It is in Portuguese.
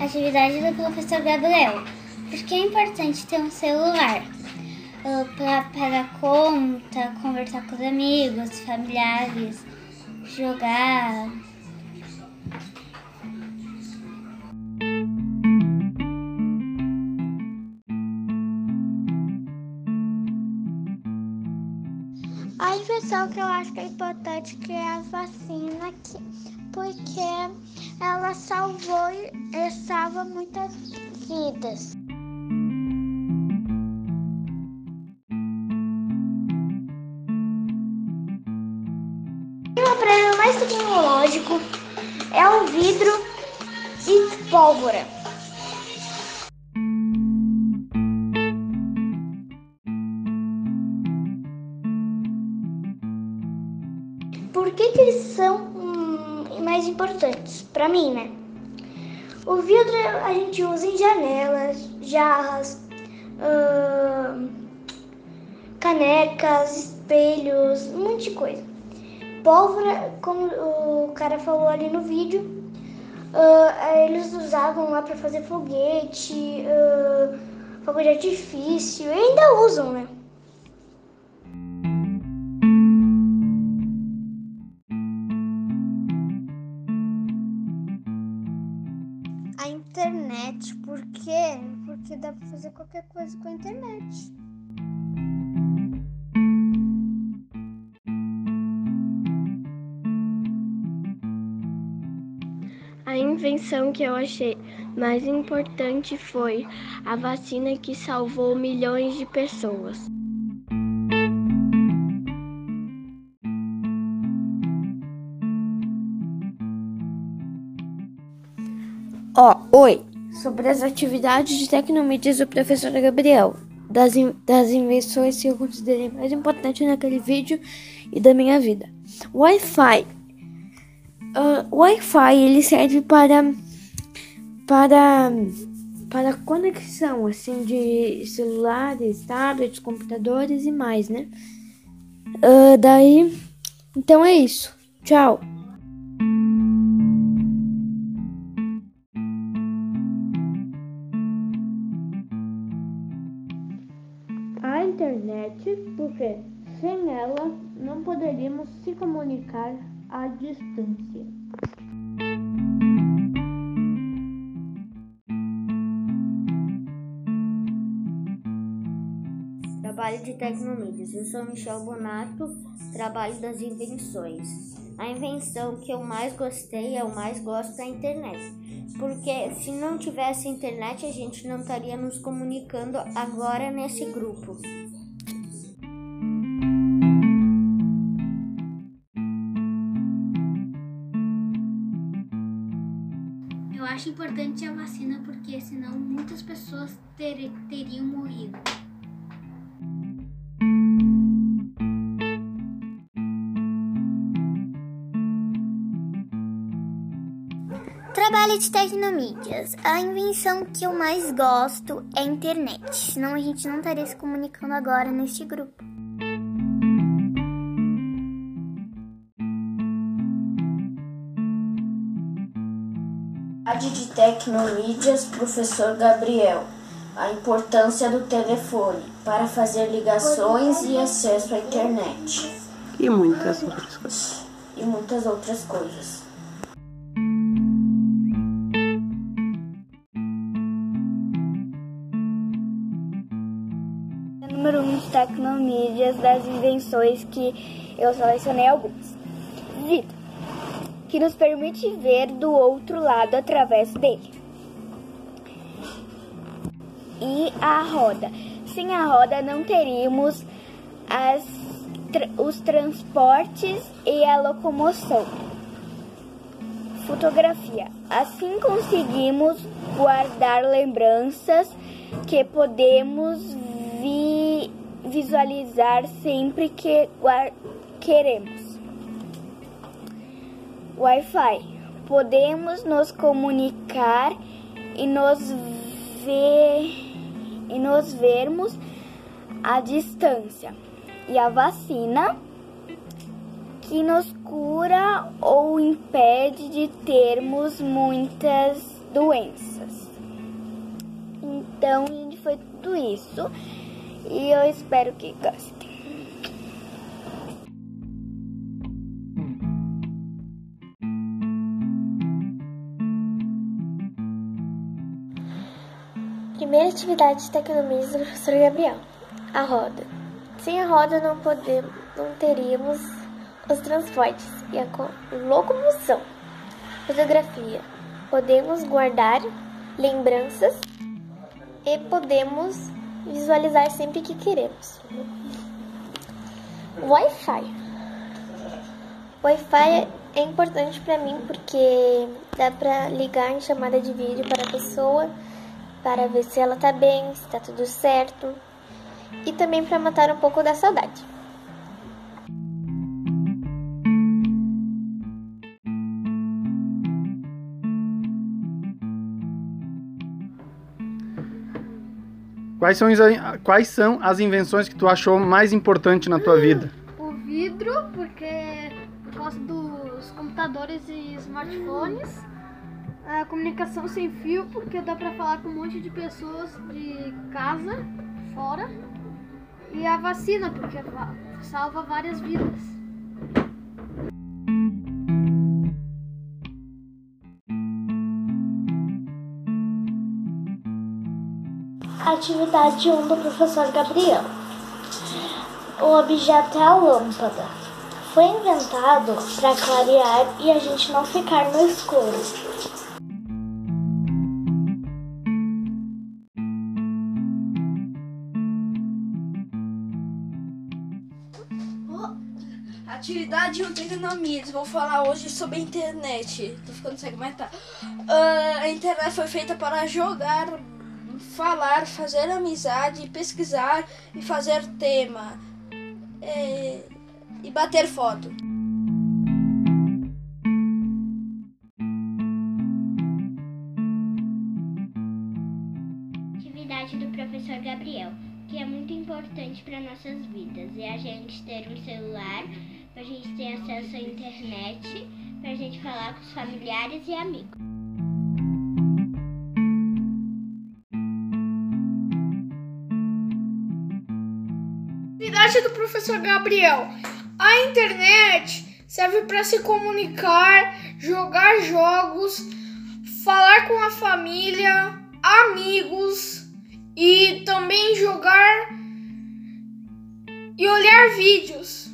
atividade do professor Gabriel. Porque é importante ter um celular uh, para pagar conta, conversar com os amigos, familiares, jogar. Que eu acho que é importante que é a vacina, aqui, porque ela salvou e salva muitas vidas. O aparelho mais tecnológico é o vidro e pólvora. Importantes? Para mim, né? O vidro a gente usa em janelas, jarras, canecas, espelhos, um monte de coisa. Pólvora, como o cara falou ali no vídeo, uh, eles usavam lá para fazer foguete, uh, fogo de artifício, e ainda usam, né? Internet, por quê? Porque dá pra fazer qualquer coisa com a internet. A invenção que eu achei mais importante foi a vacina que salvou milhões de pessoas. Ó, oi! Sobre as atividades de tecnomídias do professor Gabriel, das, in das invenções que eu considerei mais importantes naquele vídeo e da minha vida. Wi-Fi. Uh, Wi-Fi ele serve para para para conexão assim de celulares, tablets, computadores e mais, né? Uh, daí, então é isso. Tchau. Internet, porque sem ela não poderíamos se comunicar à distância. Trabalho de Tecnomídias. Eu sou Michel Bonato, trabalho das invenções. A invenção que eu mais gostei, eu mais gosto da internet. Porque se não tivesse internet, a gente não estaria nos comunicando agora nesse grupo. Eu acho importante a vacina porque senão muitas pessoas ter, teriam morrido. Trabalho de tecnomídias. A invenção que eu mais gosto é a internet. Senão a gente não estaria se comunicando agora neste grupo. Atividade de Tecnomídias, professor Gabriel. A importância do telefone para fazer ligações e acesso à internet. E muitas outras coisas. E muitas outras coisas. Número 1 um de tecnomídias das invenções que eu selecionei algumas. Vidro, que nos permite ver do outro lado através dele. E a roda. Sem a roda não teríamos as, os transportes e a locomoção. Fotografia. Assim conseguimos guardar lembranças que podemos vi, visualizar sempre que queremos. Wi-Fi. Podemos nos comunicar e nos ver e nos vermos à distância. E a vacina que nos cura ou impede de termos muitas doenças. Então, gente, foi tudo isso. E eu espero que gostem. Primeira atividade de tecnologia do professor Gabriel. A roda. Sem a roda não podemos, não teríamos os transportes e a locomoção. Fotografia. Podemos guardar lembranças e podemos visualizar sempre que queremos. Wi-Fi. Wi-Fi é importante para mim porque dá para ligar em chamada de vídeo para a pessoa para ver se ela tá bem, se tá tudo certo e também para matar um pouco da saudade. Quais são, quais são as invenções que tu achou mais importante na tua vida? O vidro, porque por causa dos computadores e smartphones. A comunicação sem fio, porque dá pra falar com um monte de pessoas de casa, fora. E a vacina, porque salva várias vidas. Atividade 1 do professor Gabriel. O objeto é a lâmpada. Foi inventado para clarear e a gente não ficar no escuro. Atividade 1 Tecnomias. Vou falar hoje sobre a internet. Tô ficando sem comentar. Uh, a internet foi feita para jogar falar, fazer amizade, pesquisar e fazer tema é, e bater foto. Atividade do professor Gabriel, que é muito importante para nossas vidas, é a gente ter um celular, a gente ter acesso à internet, para a gente falar com os familiares e amigos. Atividade do professor Gabriel. A internet serve para se comunicar, jogar jogos, falar com a família, amigos e também jogar e olhar vídeos.